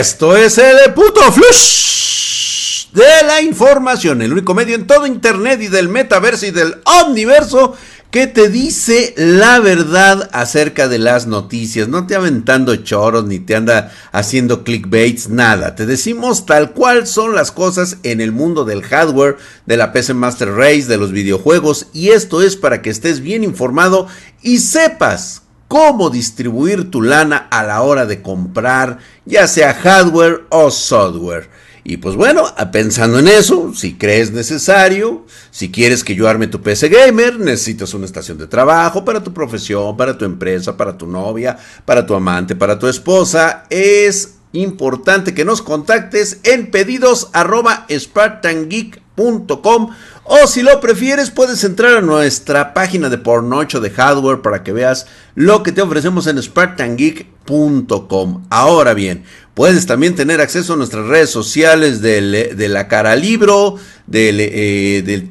Esto es el puto flush de la información, el único medio en todo internet y del metaverso y del omniverso que te dice la verdad acerca de las noticias. No te aventando choros ni te anda haciendo clickbaits, nada. Te decimos tal cual son las cosas en el mundo del hardware, de la PC Master Race, de los videojuegos. Y esto es para que estés bien informado y sepas cómo distribuir tu lana a la hora de comprar, ya sea hardware o software. Y pues bueno, pensando en eso, si crees necesario, si quieres que yo arme tu PC gamer, necesitas una estación de trabajo para tu profesión, para tu empresa, para tu novia, para tu amante, para tu esposa, es importante que nos contactes en pedidos arroba o si lo prefieres puedes entrar a nuestra página de pornocho de hardware para que veas lo que te ofrecemos en spartangeek.com. Ahora bien, puedes también tener acceso a nuestras redes sociales del, de la cara libro, del, eh, del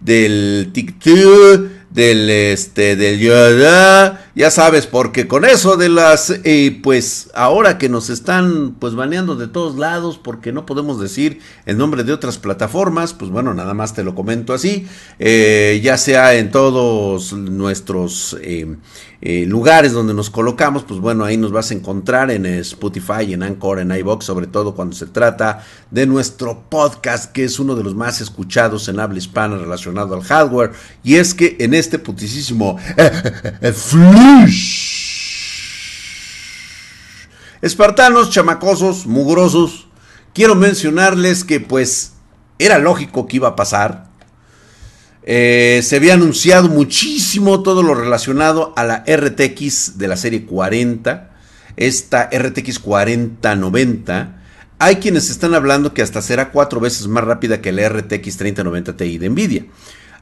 del TikTok del este del ya sabes porque con eso de las eh, pues ahora que nos están pues baneando de todos lados porque no podemos decir el nombre de otras plataformas pues bueno nada más te lo comento así eh, ya sea en todos nuestros eh, lugares donde nos colocamos pues bueno ahí nos vas a encontrar en Spotify en Anchor en iBox sobre todo cuando se trata de nuestro podcast que es uno de los más escuchados en habla hispana relacionado al hardware. Y es que en este putisísimo Espartanos, chamacosos, mugrosos, quiero mencionarles que pues era lógico que iba a pasar. Eh, se había anunciado muchísimo todo lo relacionado a la RTX de la serie 40, esta RTX 4090. Hay quienes están hablando que hasta será cuatro veces más rápida que la RTX 3090 Ti de Nvidia.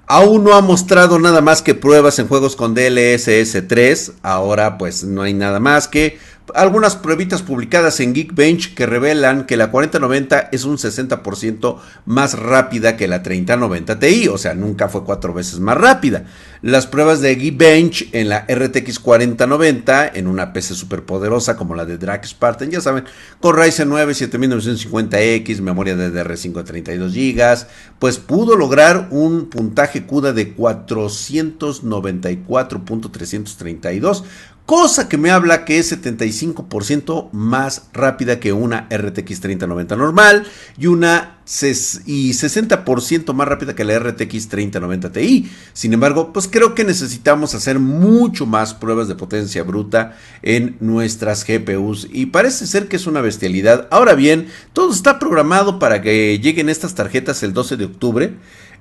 Aún no ha mostrado nada más que pruebas en juegos con DLSS 3. Ahora pues no hay nada más que algunas pruebitas publicadas en Geekbench que revelan que la 4090 es un 60% más rápida que la 3090 Ti, o sea, nunca fue cuatro veces más rápida. Las pruebas de Geekbench en la RTX 4090, en una PC superpoderosa como la de Drake Spartan, ya saben, con Ryzen 9 7950X, memoria DDR5 32 GB, pues pudo lograr un puntaje CUDA de 494.332 cosa que me habla que es 75% más rápida que una RTX 3090 normal y una y 60% más rápida que la RTX 3090 Ti. Sin embargo, pues creo que necesitamos hacer mucho más pruebas de potencia bruta en nuestras GPUs y parece ser que es una bestialidad. Ahora bien, todo está programado para que lleguen estas tarjetas el 12 de octubre.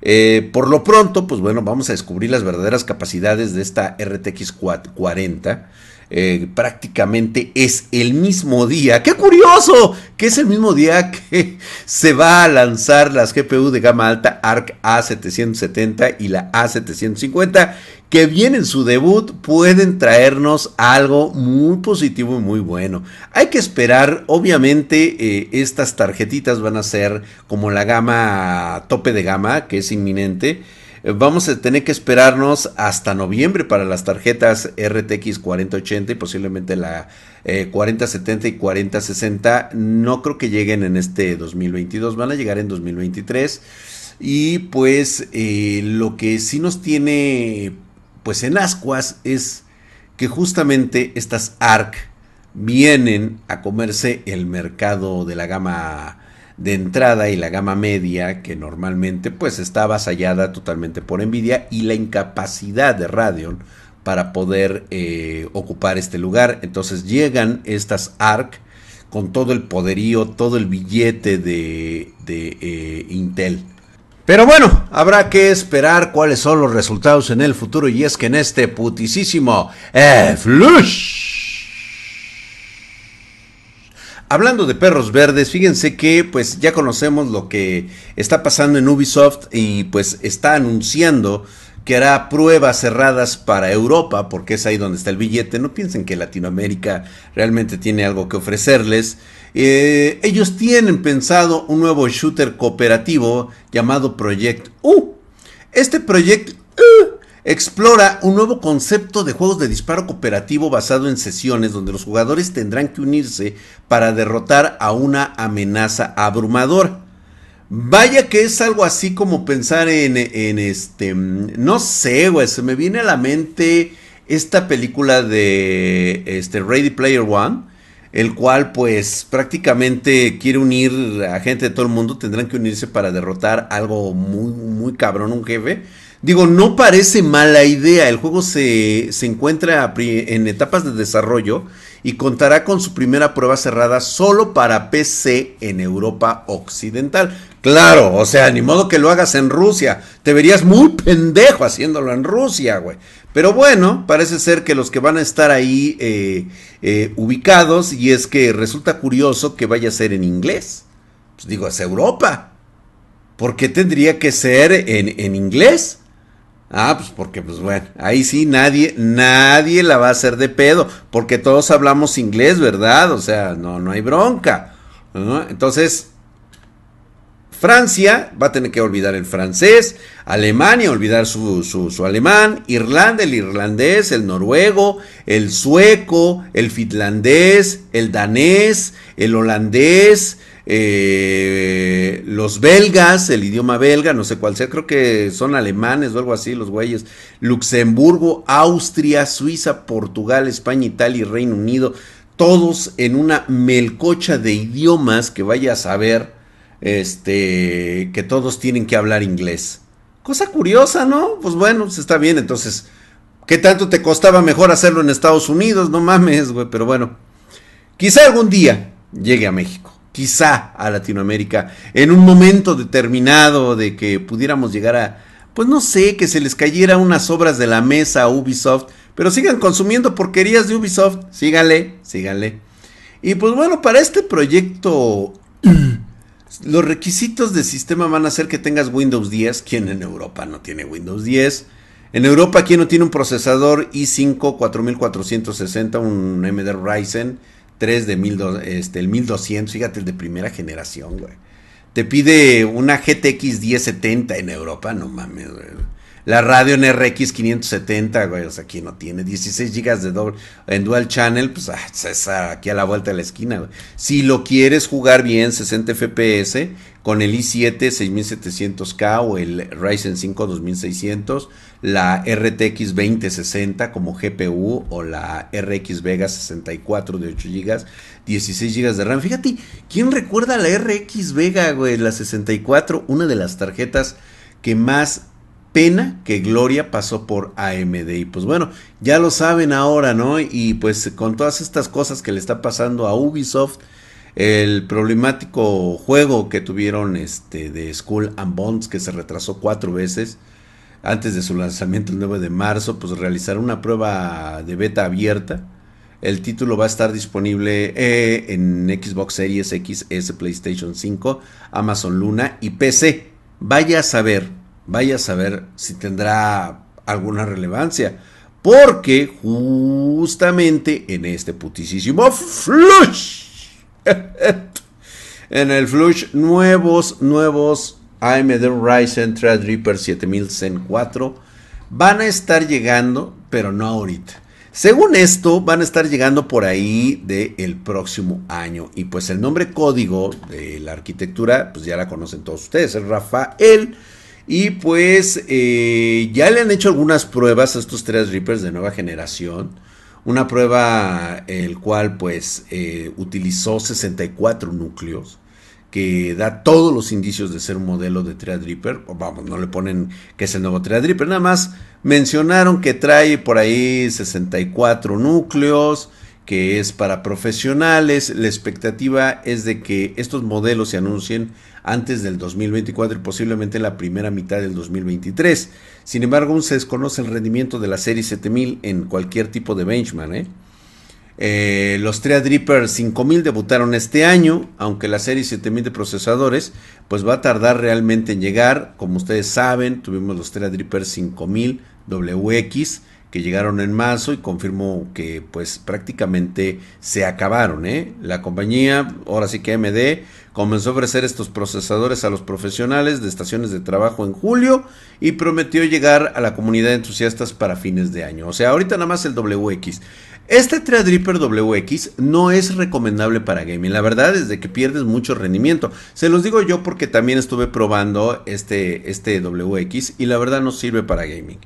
Eh, por lo pronto, pues bueno, vamos a descubrir las verdaderas capacidades de esta RTX 40. Eh, prácticamente es el mismo día. ¡Qué curioso! Que es el mismo día que se va a lanzar las GPU de gama alta ARC A770 y la A750 que vienen su debut pueden traernos algo muy positivo y muy bueno. Hay que esperar, obviamente eh, estas tarjetitas van a ser como la gama tope de gama que es inminente. Eh, vamos a tener que esperarnos hasta noviembre para las tarjetas RTX 4080 y posiblemente la 4070 eh, y 4060. No creo que lleguen en este 2022, van a llegar en 2023. Y pues lo que sí nos tiene pues en ascuas es que justamente estas ARC vienen a comerse el mercado de la gama de entrada y la gama media que normalmente pues está avasallada totalmente por Nvidia y la incapacidad de Radeon para poder eh, ocupar este lugar. Entonces llegan estas ARC con todo el poderío, todo el billete de, eh, Intel. Pero bueno, habrá que esperar cuáles son los resultados en el futuro y es que en este putisísimo eh, flush. Hablando de perros verdes, fíjense que pues ya conocemos lo que está pasando en Ubisoft y pues está anunciando que hará pruebas cerradas para Europa, porque es ahí donde está el billete. No piensen que Latinoamérica realmente tiene algo que ofrecerles. Eh, ellos tienen pensado un nuevo shooter cooperativo llamado Project U. Este Project U explora un nuevo concepto de juegos de disparo cooperativo basado en sesiones donde los jugadores tendrán que unirse para derrotar a una amenaza abrumadora. Vaya que es algo así como pensar en, en este, no sé, güey, se me viene a la mente esta película de este Ready Player One, el cual pues prácticamente quiere unir a gente de todo el mundo, tendrán que unirse para derrotar algo muy, muy cabrón, un jefe. Digo, no parece mala idea. El juego se, se, encuentra en etapas de desarrollo y contará con su primera prueba cerrada solo para PC en Europa Occidental. Claro, o sea, ni modo que lo hagas en Rusia. Te verías muy pendejo haciéndolo en Rusia, güey. Pero bueno, parece ser que los que van a estar ahí eh, eh, ubicados, y es que resulta curioso que vaya a ser en inglés. Pues digo, es Europa. ¿Por qué tendría que ser en, en inglés? Ah, pues porque, pues bueno, ahí sí nadie, nadie la va a hacer de pedo, porque todos hablamos inglés, ¿verdad? O sea, no, no hay bronca. Entonces, Francia va a tener que olvidar el francés, Alemania olvidar su, su, su, alemán, Irlanda el irlandés, el noruego, el sueco, el finlandés, el danés, el holandés, eh, los belgas, el idioma belga, no sé cuál sea, creo que son alemanes o algo así, los güeyes. Luxemburgo, Austria, Suiza, Portugal, España, Italia y Reino Unido, todos en una melcocha de idiomas que vaya a saber, este, que todos tienen que hablar inglés. Cosa curiosa, ¿no? Pues bueno, pues está bien, entonces, ¿qué tanto te costaba mejor hacerlo en Estados Unidos? No mames, güey, pero bueno, quizá algún día llegue a México quizá a Latinoamérica en un momento determinado de que pudiéramos llegar a, pues no sé, que se les cayera unas obras de la mesa a Ubisoft, pero sigan consumiendo porquerías de Ubisoft, síganle, síganle. Y pues bueno, para este proyecto, los requisitos de sistema van a ser que tengas Windows 10, quien en Europa no tiene Windows 10. En Europa, quien no tiene un procesador i5 4460, un MD Ryzen 3 de mil, este, el 1200, fíjate, el de primera generación, güey. Te pide una GTX 1070 en Europa, no mames, güey. La radio en RX 570, güey, o sea, aquí no tiene 16 GB de doble en dual channel, pues ah, es aquí a la vuelta de la esquina, güey. Si lo quieres jugar bien 60 FPS con el i7 6700K o el Ryzen 5 2600, la RTX 2060 como GPU o la RX Vega 64 de 8 GB, 16 GB de RAM. Fíjate, ¿quién recuerda la RX Vega, güey? La 64, una de las tarjetas que más pena que Gloria pasó por AMD. Y pues bueno, ya lo saben ahora, ¿no? Y pues con todas estas cosas que le está pasando a Ubisoft, el problemático juego que tuvieron este de Skull and Bones que se retrasó cuatro veces antes de su lanzamiento el 9 de marzo, pues realizar una prueba de beta abierta. El título va a estar disponible eh, en Xbox Series X, S, PlayStation 5, Amazon Luna y PC. Vaya a saber, vaya a saber si tendrá alguna relevancia. Porque justamente en este putisísimo flush, en el flush, nuevos, nuevos AMD Ryzen Threadripper 7000 Zen 4 van a estar llegando, pero no ahorita. Según esto, van a estar llegando por ahí del próximo año. Y pues el nombre código de la arquitectura, pues ya la conocen todos ustedes, es Rafael. Y pues eh, ya le han hecho algunas pruebas a estos Threadrippers de nueva generación. Una prueba el cual pues eh, utilizó 64 núcleos que da todos los indicios de ser un modelo de Threadripper. Vamos, no le ponen que es el nuevo Threadripper, nada más mencionaron que trae por ahí 64 núcleos, que es para profesionales. La expectativa es de que estos modelos se anuncien antes del 2024 y posiblemente en la primera mitad del 2023. Sin embargo, aún se desconoce el rendimiento de la serie 7000 en cualquier tipo de benchmark. ¿eh? Eh, los Threadripper 5000 debutaron este año, aunque la serie 7000 de procesadores pues va a tardar realmente en llegar. Como ustedes saben, tuvimos los Threadripper 5000 WX que llegaron en marzo y confirmo que pues prácticamente se acabaron. ¿eh? La compañía, ahora sí que AMD, comenzó a ofrecer estos procesadores a los profesionales de estaciones de trabajo en julio y prometió llegar a la comunidad de entusiastas para fines de año. O sea, ahorita nada más el WX. Este Threadripper WX no es recomendable para gaming. La verdad es que pierdes mucho rendimiento. Se los digo yo porque también estuve probando este, este WX y la verdad no sirve para gaming.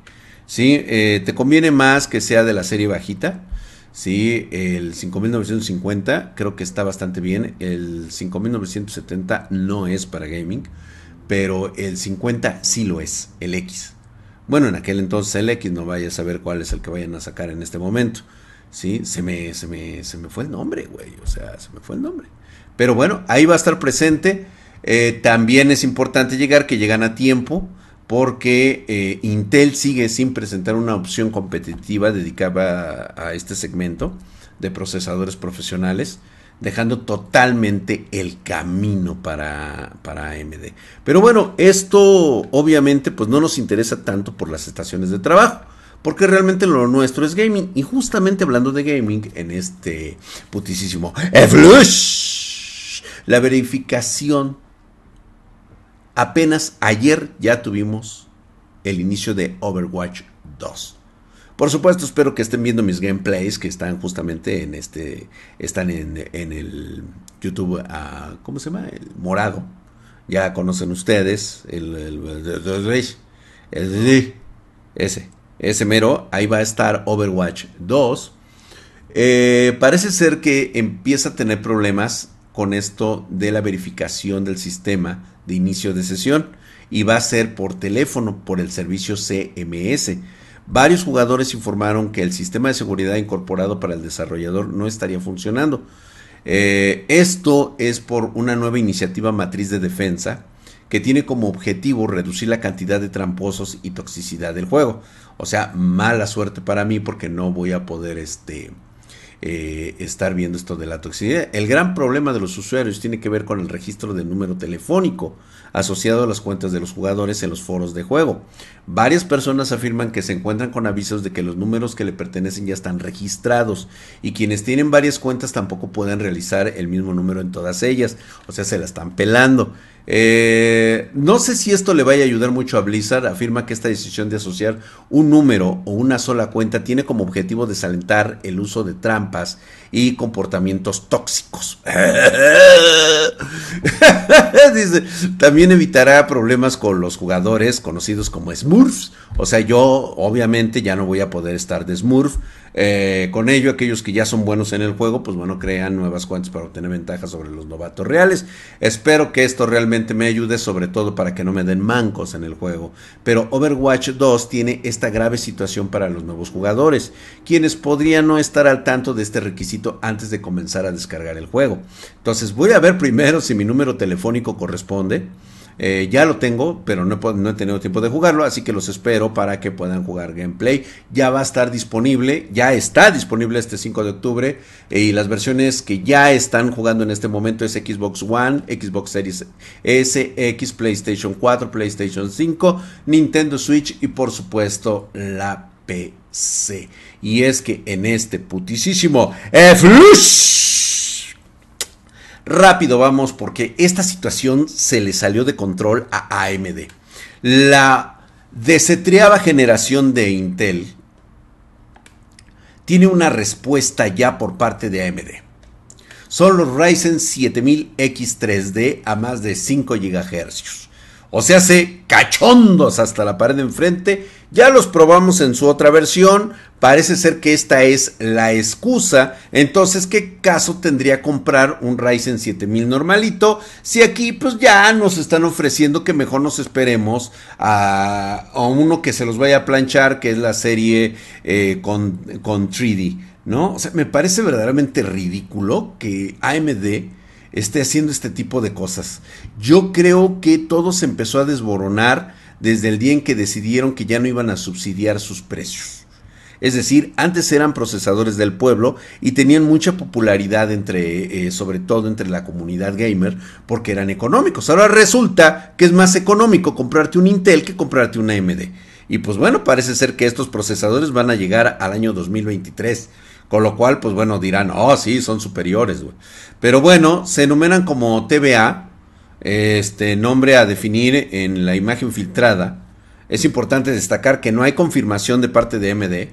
¿Sí? Eh, te conviene más que sea de la serie bajita. Sí, el 5950 creo que está bastante bien. El 5970 no es para gaming, pero el 50 sí lo es, el X. Bueno, en aquel entonces el X, no vaya a saber cuál es el que vayan a sacar en este momento. Sí, se me, se me, se me fue el nombre, güey. O sea, se me fue el nombre. Pero bueno, ahí va a estar presente. Eh, también es importante llegar, que llegan a tiempo porque eh, Intel sigue sin presentar una opción competitiva dedicada a, este segmento de procesadores profesionales, dejando totalmente el camino para, para, AMD. Pero bueno, esto obviamente pues no nos interesa tanto por las estaciones de trabajo. Porque realmente lo nuestro es gaming. Y justamente hablando de gaming, en este putisísimo Flush, la verificación Apenas ayer ya tuvimos el inicio de Overwatch 2. Por supuesto, espero que estén viendo mis gameplays que están justamente en este, están en, el YouTube, ah, ¿cómo se llama? El morado. Ya conocen ustedes el, el, ese, ese mero. Ahí va a estar Overwatch 2. Eh, parece ser que empieza a tener problemas con esto de la verificación del sistema de inicio de sesión y va a ser por teléfono por el servicio CMS. Varios jugadores informaron que el sistema de seguridad incorporado para el desarrollador no estaría funcionando. Eh, esto es por una nueva iniciativa matriz de defensa que tiene como objetivo reducir la cantidad de tramposos y toxicidad del juego. O sea, mala suerte para mí porque no voy a poder este, eh, estar viendo esto de la toxicidad. El gran problema de los usuarios tiene que ver con el registro del número telefónico asociado a las cuentas de los jugadores en los foros de juego. Varias personas afirman que se encuentran con avisos de que los números que le pertenecen ya están registrados y quienes tienen varias cuentas tampoco pueden realizar el mismo número en todas ellas, o sea, se la están pelando. Eh, no sé si esto le vaya a ayudar mucho a Blizzard. Afirma que esta decisión de asociar un número o una sola cuenta tiene como objetivo desalentar el uso de trampas y comportamientos tóxicos. También evitará problemas con los jugadores conocidos como Smurfs. O sea, yo obviamente ya no voy a poder estar de Smurf. Eh, con ello, aquellos que ya son buenos en el juego, pues bueno, crean nuevas cuentas para obtener ventajas sobre los novatos reales. Espero que esto realmente me ayude, sobre todo para que no me den mancos en el juego. Pero Overwatch 2 tiene esta grave situación para los nuevos jugadores, quienes podrían no estar al tanto de este requisito antes de comenzar a descargar el juego. Entonces voy a ver primero si mi número telefónico corresponde. Eh, ya lo tengo, pero no he, tenido tiempo de jugarlo, así que los espero para que puedan jugar gameplay. Ya va a estar disponible, ya está disponible este 5 de octubre eh, y las versiones que ya están jugando en este momento es Xbox One, Xbox Series S, X, PlayStation 4, PlayStation 5, Nintendo Switch y por supuesto la PC. Y es que en este putisísimo Rápido vamos porque esta situación se le salió de control a AMD. La desetreada generación de Intel tiene una respuesta ya por parte de AMD. Son los Ryzen 7000X3D a más de 5 GHz. O sea, se cachondos hasta la pared de enfrente. Ya los probamos en su otra versión. Parece ser que esta es la excusa. Entonces, ¿qué caso tendría comprar un Ryzen 7000 normalito? Si aquí pues ya nos están ofreciendo que mejor nos esperemos a, uno que se los vaya a planchar, que es la serie eh, con, con 3D. ¿No? O sea, me parece verdaderamente ridículo que AMD esté haciendo este tipo de cosas. Yo creo que todo se empezó a desboronar desde el día en que decidieron que ya no iban a subsidiar sus precios. Es decir, antes eran procesadores del pueblo y tenían mucha popularidad entre, eh, sobre todo entre la comunidad gamer, porque eran económicos. Ahora resulta que es más económico comprarte un Intel que comprarte un AMD. Y pues bueno, parece ser que estos procesadores van a llegar al año 2023. Con lo cual, pues bueno, dirán, oh, sí, son superiores, güey. Pero bueno, se enumeran como TVA, este nombre a definir en la imagen filtrada. Es importante destacar que no hay confirmación de parte de MD,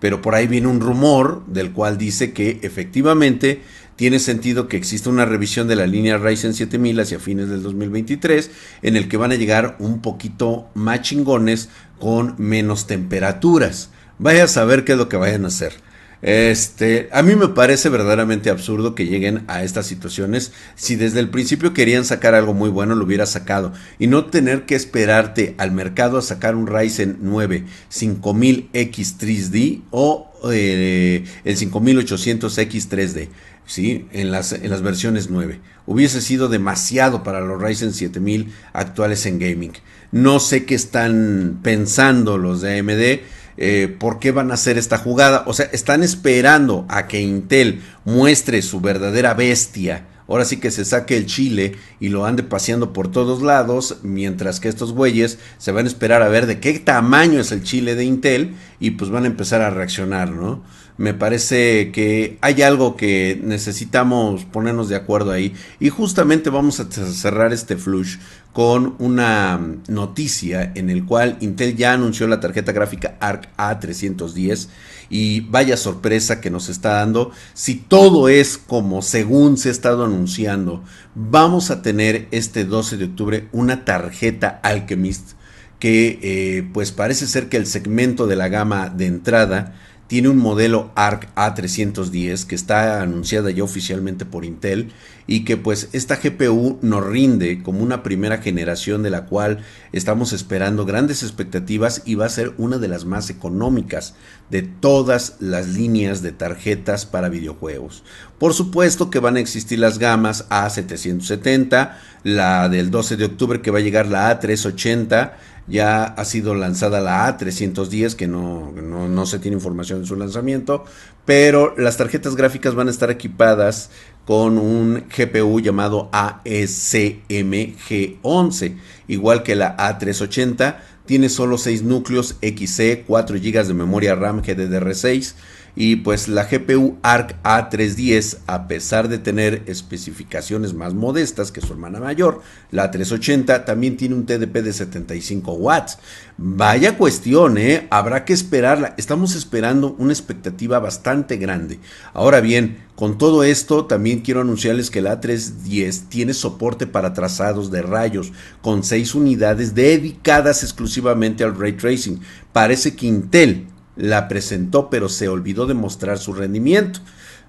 pero por ahí viene un rumor del cual dice que efectivamente tiene sentido que exista una revisión de la línea Ryzen 7000 hacia fines del 2023, en el que van a llegar un poquito más chingones con menos temperaturas. Vaya a saber qué es lo que vayan a hacer. Este, a mí me parece verdaderamente absurdo que lleguen a estas situaciones. Si desde el principio querían sacar algo muy bueno, lo hubiera sacado. Y no tener que esperarte al mercado a sacar un Ryzen 9 5000X 3D o eh, el 5800X 3D. ¿sí? En las, en las versiones 9. Hubiese sido demasiado para los Ryzen 7000 actuales en gaming. No sé qué están pensando los de AMD eh, por qué van a hacer esta jugada. O sea, están esperando a que Intel muestre su verdadera bestia. Ahora sí que se saque el chile y lo ande paseando por todos lados, mientras que estos güeyes se van a esperar a ver de qué tamaño es el chile de Intel y pues van a empezar a reaccionar, ¿no? Me parece que hay algo que necesitamos ponernos de acuerdo ahí. Y justamente vamos a cerrar este flush con una noticia en el cual Intel ya anunció la tarjeta gráfica ARC A310 y vaya sorpresa que nos está dando. Si todo es como según se ha estado anunciando, vamos a tener este 12 de octubre una tarjeta Alchemist que eh, pues parece ser que el segmento de la gama de entrada tiene un modelo ARC A310 que está anunciada ya oficialmente por Intel y que pues esta GPU nos rinde como una primera generación de la cual estamos esperando grandes expectativas y va a ser una de las más económicas de todas las líneas de tarjetas para videojuegos. Por supuesto que van a existir las gamas A770, la del 12 de octubre que va a llegar la A380, ya ha sido lanzada la A310, que no, no, se tiene información de su lanzamiento, pero las tarjetas gráficas van a estar equipadas con un GPU llamado ASMG11, igual que la A380, tiene solo 6 núcleos XC, 4 GB de memoria RAM GDDR6, y pues la GPU ARC A310, a pesar de tener especificaciones más modestas que su hermana mayor, la A380 también tiene un TDP de 75 watts. Vaya cuestión, ¿eh? Habrá que esperarla. Estamos esperando una expectativa bastante grande. Ahora bien, con todo esto, también quiero anunciarles que la A310 tiene soporte para trazados de rayos, con 6 unidades dedicadas exclusivamente al ray tracing. Parece que Intel la presentó, pero se olvidó de mostrar su rendimiento.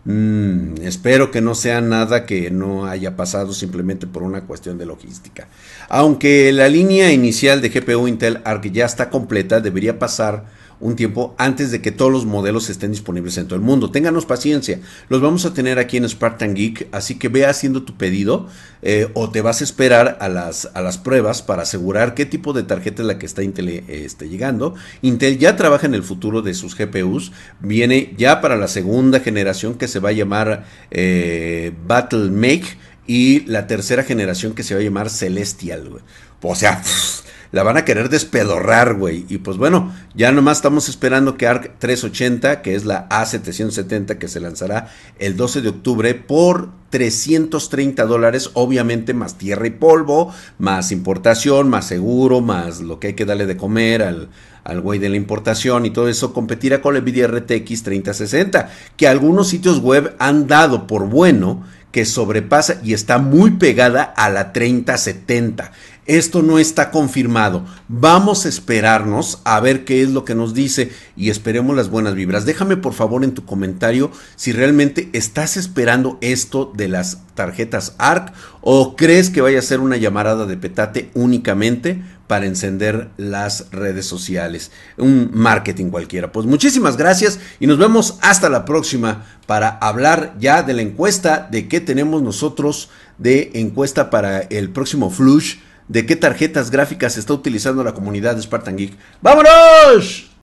Mm, espero que no sea nada que no haya pasado simplemente por una cuestión de logística. Aunque la línea inicial de GPU Intel Arc ya está completa, debería pasar un tiempo antes de que todos los modelos estén disponibles en todo el mundo. Ténganos paciencia, los vamos a tener aquí en Spartan Geek, así que ve haciendo tu pedido eh, o te vas a esperar a las, a las pruebas para asegurar qué tipo de tarjeta es la que está Intel eh, llegando. Intel ya trabaja en el futuro de sus GPUs, viene ya para la segunda generación que se va a llamar eh, Battle Make y la tercera generación que se va a llamar Celestial. O sea, la van a querer despedorrar, güey. Y pues bueno, ya nomás estamos esperando que ARC 380, que es la A770 que se lanzará el 12 de octubre por 330 dólares, obviamente más tierra y polvo, más importación, más seguro, más lo que hay que darle de comer al, al güey de la importación y todo eso, competirá con la Nvidia RTX 3060, que algunos sitios web han dado por bueno que sobrepasa y está muy pegada a la 3070. Esto no está confirmado. Vamos a esperarnos a ver qué es lo que nos dice y esperemos las buenas vibras. Déjame por favor en tu comentario si realmente estás esperando esto de las tarjetas ARC o crees que vaya a ser una llamarada de petate únicamente para encender las redes sociales. Un marketing cualquiera. Pues muchísimas gracias y nos vemos hasta la próxima para hablar ya de la encuesta de qué tenemos nosotros de encuesta para el próximo flush de qué tarjetas gráficas está utilizando la comunidad de Spartan Geek. ¡Vámonos!